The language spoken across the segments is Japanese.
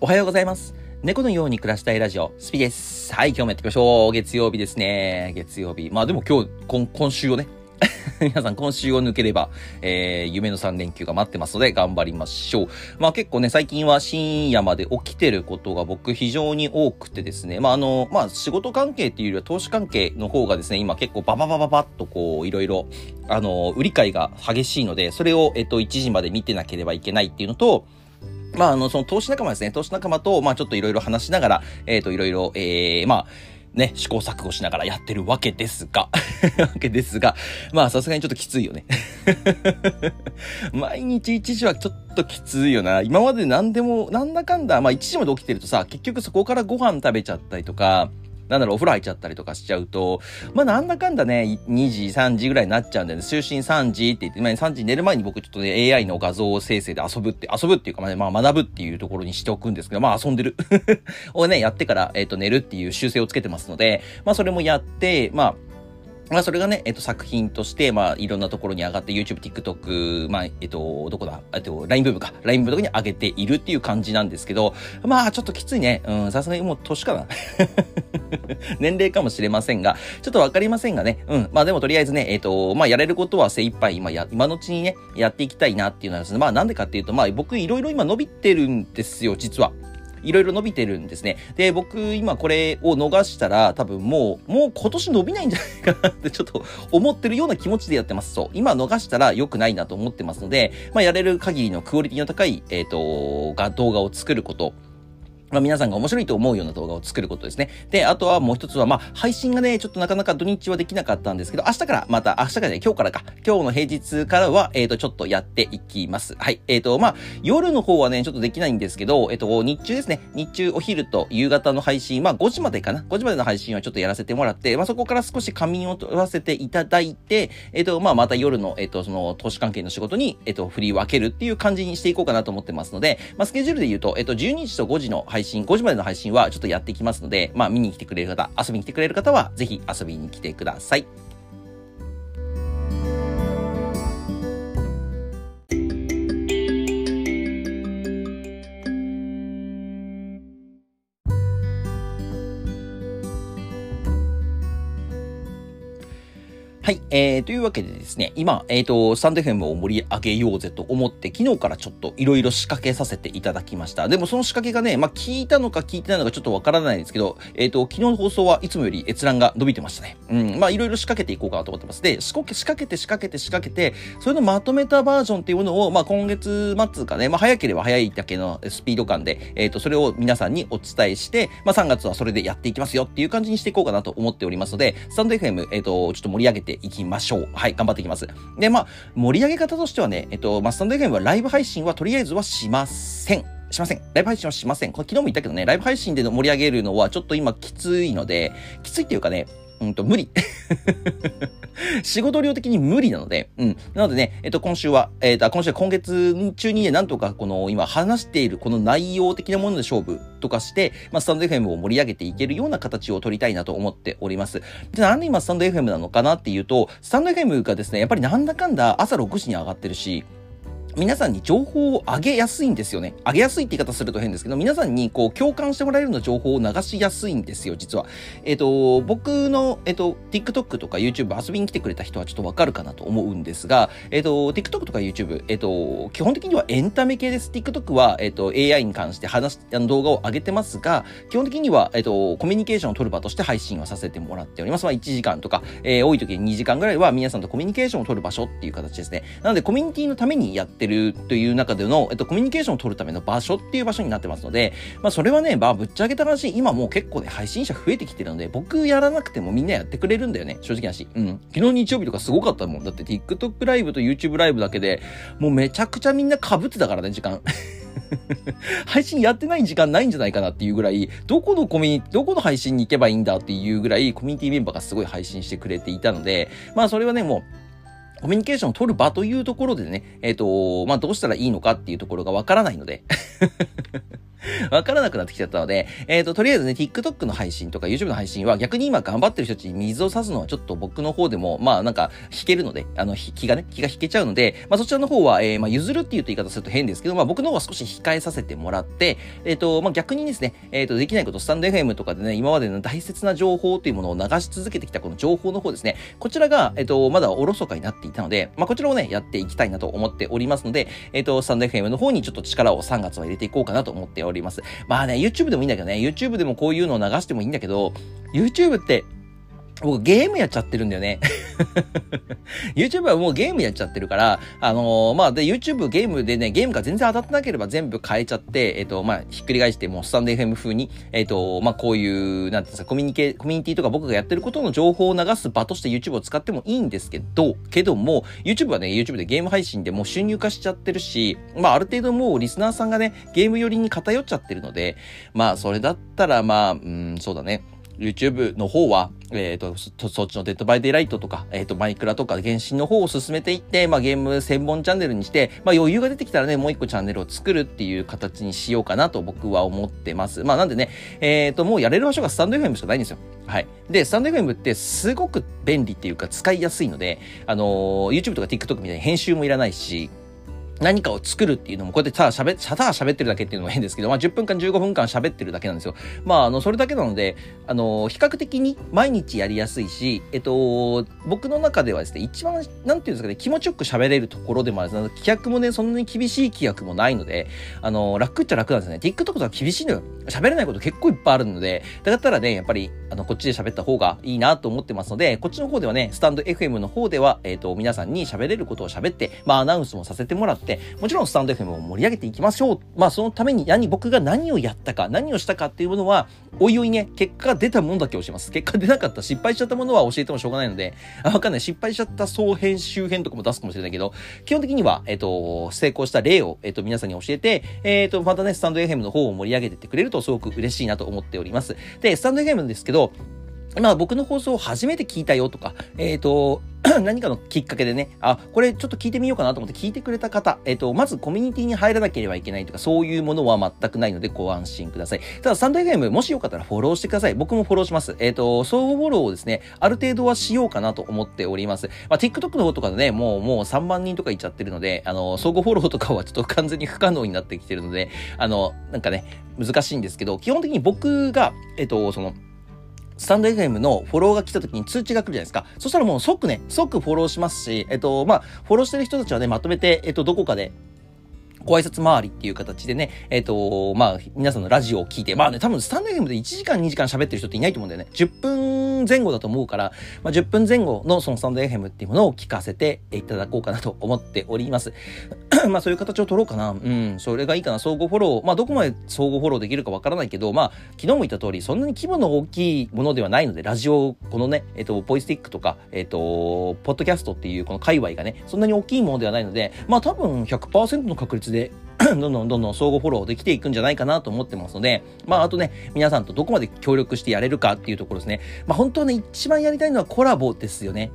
おはようございます。猫のように暮らしたいラジオ、スピです。はい、今日もやっていきましょう。月曜日ですね。月曜日。まあでも今日、今今週をね、皆さん今週を抜ければ、えー、夢の3連休が待ってますので頑張りましょう。まあ結構ね、最近は深夜まで起きてることが僕非常に多くてですね、まああの、まあ仕事関係っていうよりは投資関係の方がですね、今結構バババババッとこう、いろいろ、あの、売り買いが激しいので、それを、えっと、1時まで見てなければいけないっていうのと、まあ、あの、その投資仲間ですね。投資仲間と、まあ、ちょっといろいろ話しながら、えっ、と、いろいろ、えー、まあ、ね、試行錯誤しながらやってるわけですが、わけですが、まあ、さすがにちょっときついよね。毎日1時はちょっときついよな。今まで何でも、なんだかんだ、まあ、1時まで起きてるとさ、結局そこからご飯食べちゃったりとか、なんだろう、お風呂入っちゃったりとかしちゃうと、まあなんだかんだね、2時、3時ぐらいになっちゃうんだよね。就寝3時って言って、まあ3時寝る前に僕ちょっとね、AI の画像生成で遊ぶって、遊ぶっていうか、まあ、まあ、学ぶっていうところにしておくんですけど、まあ遊んでる。をね、やってから、えっ、と、寝るっていう習性をつけてますので、まあそれもやって、まあ、まあ、それがね、えっと、作品として、まあ、いろんなところに上がって、YouTube、TikTok、まあ、えっと、どこだ？えっと、LINE ブームか。LINE ブームとかに上げているっていう感じなんですけど、まあ、ちょっときついね。うん、さすがにもう年かな。年齢かもしれませんが、ちょっとわかりませんがね。うん。まあでもとりあえずね、えっ、と、まあやれることは精一杯今や、今のうちにね、やっていきたいなっていうのはですね。まあなんでかっていうと、まあ僕いろいろ今伸びてるんですよ、実は。いろいろ伸びてるんですね。で、僕今これを逃したら多分もう、もう今年伸びないんじゃないかなってちょっと思ってるような気持ちでやってます。そう。今逃したら良くないなと思ってますので、まあやれる限りのクオリティの高い、えっ、と、が動画を作ること。まあ、皆さんが面白いと思うような動画を作ることですね。で、あとはもう一つは、まあ、配信がね、ちょっとなかなか土日はできなかったんですけど、明日から、また、明日からね、今日からか、今日の平日からは、えっ、と、ちょっとやっていきます。はい。えっ、と、まあ、夜の方はね、ちょっとできないんですけど、えっ、と、日中ですね、日中お昼と夕方の配信、まあ、5時までかな。5時までの配信はちょっとやらせてもらって、まあ、そこから少し仮眠を取らせていただいて、えっ、と、まあ、また夜の、えっ、と、その、投資関係の仕事に、えっ、と、振り分けるっていう感じにしていこうかなと思ってますので、まあ、スケジュールで言うと、えっ、と、12時と5時の配信、配信5時までの配信はちょっとやっていきますので、まあ見に来てくれる方、遊びに来てくれる方は、ぜひ遊びに来てください。はい。えー、というわけでですね、今、えっ、と、スタンド FM を盛り上げようぜと思って、昨日からちょっといろいろ仕掛けさせていただきました。でもその仕掛けがね、まあ、聞いたのか聞いてないのかちょっとわからないんですけど、えっ、と、昨日の放送はいつもより閲覧が伸びてましたね。うん。まあ、いろいろ仕掛けていこうかなと思ってます。で、仕掛け、仕掛けて仕掛けて仕掛けて、それのまとめたバージョンっていうものを、まあ、今月末かね、まあ、早ければ早いだけのスピード感で、えっ、と、それを皆さんにお伝えして、まあ、3月はそれでやっていきますよっていう感じにしていこうかなと思っておりますので、スタンド FM、えっ、と、ちょっと盛り上げていきましょう。はい、頑張っていきます。で、まあ、盛り上げ方としてはね、えっと、まあ、スタンド FM はライブ配信はとりあえずはしません。しません。ライブ配信はしません。これ昨日も言ったけどね、ライブ配信で盛り上げるのはちょっと今きついので、きついっていうかね、うんと、無理。仕事量的に無理なので、うん。なのでね、えっと、今週は、えっと、今週は今月中にね、なんとかこの、今話しているこの内容的なもので勝負とかして、まあ、スタンド FM を盛り上げていけるような形を取りたいなと思っております。で、なんで今スタンド FM なのかなっていうと、スタンド FM がですね、やっぱりなんだかんだ朝6時に上がってるし、皆さんに情報を上げやすいんですよね。上げやすいって言い方すると変ですけど、皆さんにこう共感してもらえるような情報を流しやすいんですよ、実は。えっ、と、僕の、えっ、と、TikTok とか YouTube 遊びに来てくれた人はちょっとわかるかなと思うんですが、えっ、と、TikTok とか YouTube、えっ、と、基本的にはエンタメ系です。TikTok は、えっ、と、AI に関して話、あの動画を上げてますが、基本的には、えっ、と、コミュニケーションを取る場として配信をさせてもらっております。まあ、1時間とか、えー、多い時に2時間ぐらいは皆さんとコミュニケーションを取る場所っていう形ですね。なので、コミュニティのためにやってるという中での、えっと、コミュニケーションを取るための場所っていう場所になってますので、まあ、それはね、まあ、ぶっちゃけた話、今もう結構ね、配信者増えてきてるので、僕やらなくてもみんなやってくれるんだよね、正直な話。うん。昨日日曜日とかすごかったもん。だって TikTok ライブと YouTube ライブだけで、もうめちゃくちゃみんな被ってたからね、時間。配信やってない時間ないんじゃないかなっていうぐらい、どこのコミュニ、どこの配信に行けばいいんだっていうぐらい、コミュニティメンバーがすごい配信してくれていたので、まあそれはね、もう、コミュニケーションを取る場というところでね、えっ、と、まあ、どうしたらいいのかっていうところがわからないので。わからなくなってきちゃったので、えっ、ー、と、とりあえずね、TikTok の配信とか YouTube の配信は逆に今頑張ってる人たちに水を差すのはちょっと僕の方でも、まあなんか引けるので、あの、気がね、気が引けちゃうので、まあそちらの方は、えー、まあ譲るっていうと言い方すると変ですけど、まあ僕の方は少し控えさせてもらって、えっ、ー、と、まあ逆にですね、えっ、と、できないこと、スタンド FM とかでね、今までの大切な情報というものを流し続けてきたこの情報の方ですね、こちらが、えっ、と、まだおろそかになっていたので、まあこちらをね、やっていきたいなと思っておりますので、えっ、と、スタンド FM の方にちょっと力を3月は入れていこうかなと思っております。まあね、YouTube でもいいんだけどね、YouTube でもこういうのを流してもいいんだけど、YouTube って僕ゲームやっちゃってるんだよね YouTube はもうゲームやっちゃってるから、あのー、まあ、で、YouTube ゲームでね、ゲームが全然当たってなければ全部変えちゃって、えっ、ー、と、まあ、ひっくり返して、もうスタンド FM 風に、えっ、ー、と、まあ、こういう、なんていうんですか、コミュニケ、コミュニティとか僕がやってることの情報を流す場として YouTube を使ってもいいんですけど、けども、YouTube はね、YouTube でゲーム配信でもう収益化しちゃってるし、まあ、ある程度もうリスナーさんがね、ゲーム寄りに偏っちゃってるので、まあ、それだったら、まあ、うん、そうだね。YouTube の方は、えっ、ー、と、そっちのデッドバイデイライトとか、えっ、ー、と、マイクラとか、原神の方を進めていって、まあ、ゲーム専門チャンネルにして、まあ、余裕が出てきたらね、もう一個チャンネルを作るっていう形にしようかなと僕は思ってます。まあ、なんでね、えっ、ー、と、もうやれる場所がスタンド FM しかないんですよ。はい。で、スタンド FM ってすごく便利っていうか使いやすいので、あの YouTube とか TikTok みたいに編集もいらないし、何かを作るっていうのも、こうやってただ喋、ただ喋ってるだけっていうのも変ですけど、まあ10分間15分間喋ってるだけなんですよ。まああの、それだけなので、あの、比較的に毎日やりやすいし、えっと、僕の中ではですね、一番、なんていうんですかね、気持ちよく喋れるところでもあるんです規約もね、そんなに厳しい規約もないので、あの、楽っちゃ楽なんですね。TikTok とか厳しいのよ。喋れないこと結構いっぱいあるので、だったらね、やっぱり、あの、こっちで喋った方がいいなと思ってますので、こっちの方ではね、スタンド FM の方では、えっと、皆さんに喋れることを喋って、まあアナウンスもさせてもらって、もちろんスタンド FM を盛り上げていきましょう。まあそのために何、僕が何をやったか、何をしたかっていうものは、おいおいね、結果が出たものだけ教えます。結果出なかった、失敗しちゃったものは教えてもしょうがないので、あ、わかんない。失敗しちゃった総編集編とかも出すかもしれないけど、基本的には、えっ、と、成功した例を、えっ、と、皆さんに教えて、えっ、と、またね、スタンド FM の方を盛り上げてってくれるとすごく嬉しいなと思っております。で、スタンド FM ですけど、まあ僕の放送を初めて聞いたよとか、えっ、ー、と、何かのきっかけでね、あ、これちょっと聞いてみようかなと思って聞いてくれた方、えっ、ー、と、まずコミュニティに入らなければいけないとか、そういうものは全くないのでご安心ください。ただ、サンド FM、もしよかったらフォローしてください。僕もフォローします。えっ、ー、と、相互フォローをですね、ある程度はしようかなと思っております。まあ、TikTok の方とかでね、もう、もう3万人とかいっちゃってるので、あの、相互フォローとかはちょっと完全に不可能になってきてるので、あの、なんかね、難しいんですけど、基本的に僕が、えっ、と、その、スタンド FM のフォローが来た時に通知が来るじゃないですか。そしたらもう即ね、即フォローしますし、えっと、まあ、フォローしてる人たちはね、まとめて、えっと、どこかでご挨拶回りっていう形でね、えっ、と、まあ、皆さんのラジオを聞いて、まあね、多分スタンド FM で1時間2時間喋ってる人っていないと思うんだよね。10分前後だと思うから、まあ、10分前後のそのスタンド FM っていうものを聞かせていただこうかなと思っております。まあ、そういう形を取ろうかな。うん、それがいいかな。相互フォロー。まあ、どこまで相互フォローできるかわからないけど、まあ、昨日も言った通り、そんなに規模の大きいものではないので、ラジオ、このね、えっ、と、ポイスティックとか、えっ、と、ポッドキャストっていうこの界隈がね、そんなに大きいものではないので、まあ、多分100%の確率で どんどんどんどん相互フォローできていくんじゃないかなと思ってますので、まあ、あとね、皆さんとどこまで協力してやれるかっていうところですね。まあ、本当はね、一番やりたいのはコラボですよね。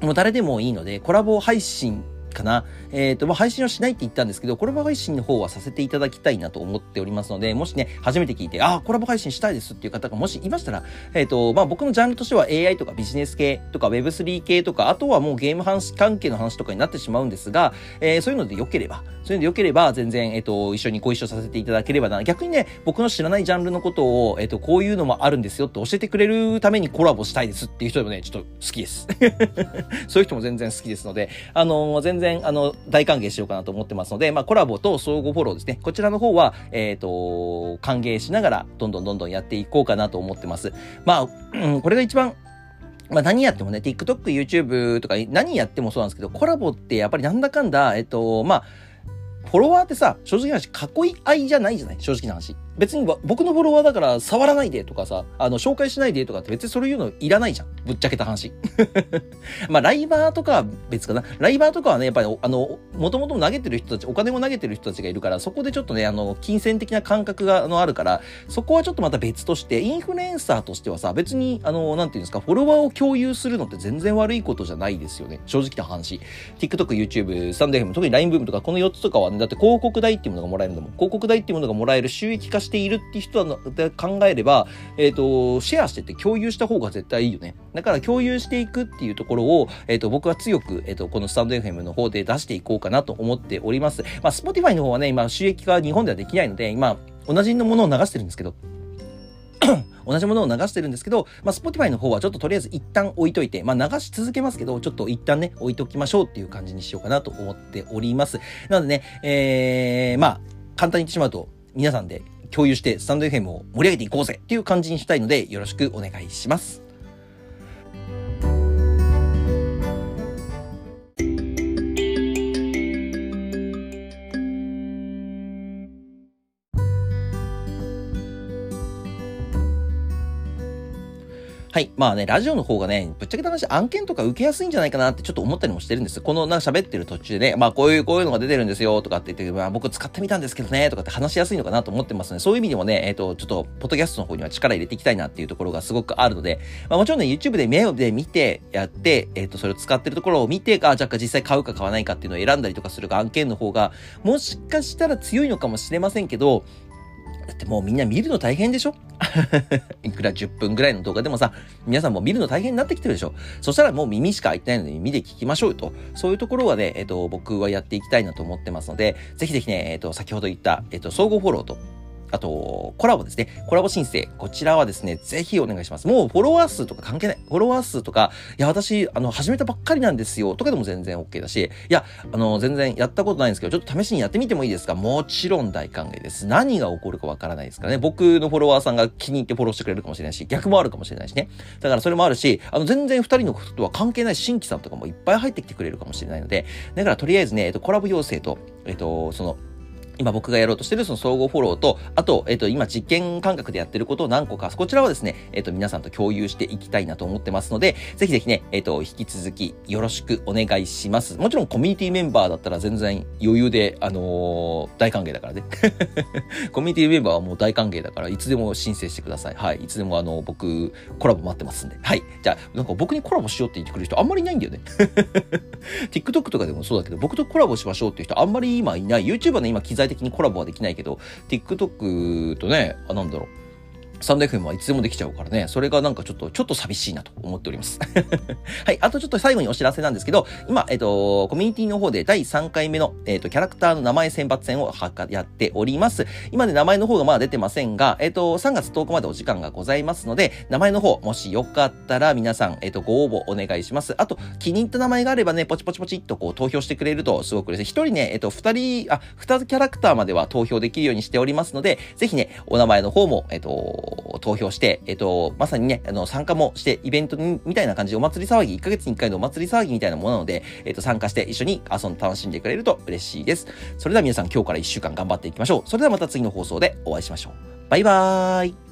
もう誰でもいいので、コラボ配信かな。えっ、ー、と、まあ、配信はしないって言ったんですけど、コラボ配信の方はさせていただきたいなと思っておりますので、もしね、初めて聞いて、ああ、コラボ配信したいですっていう方がもしいましたら、えっ、ー、と、まあ、僕のジャンルとしては AI とかビジネス系とか Web3 系とか、あとはもうゲーム関係の話とかになってしまうんですが、えー、そういうので良ければ、そういうので良ければ、全然、えっ、と、一緒にご一緒させていただければな。逆にね、僕の知らないジャンルのことを、えっ、と、こういうのもあるんですよって教えてくれるためにコラボしたいですっていう人でもね、ちょっと好きです。そういう人も全然好きですので、あの、全然、然あの、大大歓迎しようかなと思ってますので、まあ、コラボと相互フォローですね。こちらの方は、えっ、ー、と、歓迎しながら、どんどんどんどんやっていこうかなと思ってます。まあ、うん、これが一番、まあ何やってもね、TikTok、YouTube とか何やってもそうなんですけど、コラボってやっぱりなんだかんだ、えっと、まあ、フォロワーってさ、正直な話、囲い合いじゃないじゃない？正直な話。別に僕のフォロワーだから触らないでとかさ、あの、紹介しないでとかって別にそういうのいらないじゃん。ぶっちゃけた話。まあ、ライバーとかは別かな。ライバーとかはね、やっぱり、あの、もともと投げてる人たち、お金も投げてる人たちがいるから、そこでちょっとね、あの、金銭的な感覚が、あの、あるから、そこはちょっとまた別として、インフルエンサーとしてはさ、別に、あの、なんていうんですか、フォロワーを共有するのって全然悪いことじゃないですよね。正直な話。TikTok、YouTube、スタンド FM、特に LINE ブームとか、この4つとかはね、だって広告代っていうものがもらえるんだもん。広告代っていうものがもらえる収益化しているって人は考えれば、えっ、ー、と、シェアしてて共有した方が絶対いいよね。だから共有していくっていうところを、えっ、ー、と、僕は強く、えっ、ー、と、このスタンド FM の方で出していこうかなと思っております。まあ、Spotify の方はね、今収益化日本ではできないので、今、同じのものを流してるんですけど、同じものを流してるんですけど、まあ、Spotify の方はちょっととりあえず一旦置いといて、まあ、流し続けますけど、ちょっと一旦ね、置いときましょうっていう感じにしようかなと思っております。なのでね、えー、まあ、簡単に言ってしまうと、皆さんで共有してスタンド FM を盛り上げていこうぜっていう感じにしたいので、よろしくお願いします。はい。まあね、ラジオの方がね、ぶっちゃけた話、案件とか受けやすいんじゃないかなってちょっと思ったりもしてるんです。このなんか喋ってる途中でね、まあこういう、こういうのが出てるんですよとかって言って、まあ僕使ってみたんですけどね、とかって話しやすいのかなと思ってますね。そういう意味でもね、えっ、ー、と、ちょっと、ポッドキャストの方には力入れていきたいなっていうところがすごくあるので、まあもちろんね、YouTube で目で見てやって、えっ、ー、と、それを使ってるところを見て、あ、じゃあ実際買うか買わないかっていうのを選んだりとかする案件の方が、もしかしたら強いのかもしれませんけど、だってもうみんな見るの大変でしょ？いくら10分ぐらいの動画でもさ、皆さんも見るの大変になってきてるでしょ？そしたらもう耳しか開いてないので耳で聞きましょうよと。そういうところはね、えっ、と、僕はやっていきたいなと思ってますので、ぜひぜひね、えっ、と、先ほど言った、えっ、と、総合フォローと、あと、コラボですね。コラボ申請。こちらはですね、ぜひお願いします。もうフォロワー数とか関係ない。フォロワー数とか、いや、私、あの、始めたばっかりなんですよ。とかでも全然 OK だし、いや、あの、全然やったことないんですけど、ちょっと試しにやってみてもいいですか？もちろん大歓迎です。何が起こるかわからないですからね。僕のフォロワーさんが気に入ってフォローしてくれるかもしれないし、逆もあるかもしれないしね。だからそれもあるし、あの、全然二人のこととは関係ない新規さんとかもいっぱい入ってきてくれるかもしれないので、だからとりあえずね、えっと、コラボ要請と、えっと、その、今僕がやろうとしてるその総合フォローと、あと、えっ、と、今実験感覚でやってることを何個か、こちらはですね、えっ、と、皆さんと共有していきたいなと思ってますので、ぜひぜひね、えっ、と、引き続きよろしくお願いします。もちろんコミュニティメンバーだったら全然余裕で、あの大歓迎だからね。コミュニティメンバーはもう大歓迎だから、いつでも申請してください。はい。いつでもあの、僕、コラボ待ってますんで。はい。じゃあ、なんか僕にコラボしようって言ってくる人あんまりいないんだよね。TikTok とかでもそうだけど、僕とコラボしましょうっていう人あんまり今いない。YouTuber ね、今機材的にコラボはできないけど、TikTok とね、あ、なんだろう。スタンド FM はいつでもできちゃうからね、それがなんかちょっと、ちょっと寂しいなと思っております。はい。あとちょっと最後にお知らせなんですけど、今、えっ、と、コミュニティの方で第3回目の、えっ、と、キャラクターの名前選抜戦をやっております。今で名前の方がまだ出てませんが、えっ、と、3月10日までお時間がございますので、名前の方、もしよかったら皆さん、えっ、と、ご応募お願いします。あと、気に入った名前があればね、ポチポチポチっとこう投票してくれるとすごく嬉しい。一人ね、えっ、と、二人、あ、二つキャラクターまでは投票できるようにしておりますので、ぜひね、お名前の方も、えっ、と、投票して、えっと、まさにね、あの、参加もして、イベントみたいな感じでお祭り騒ぎ、1ヶ月に1回のお祭り騒ぎみたいなものなので、えっと、参加して一緒に遊んで楽しんでくれると嬉しいです。それでは皆さん今日から1週間頑張っていきましょう。それではまた次の放送でお会いしましょう。バイバーイ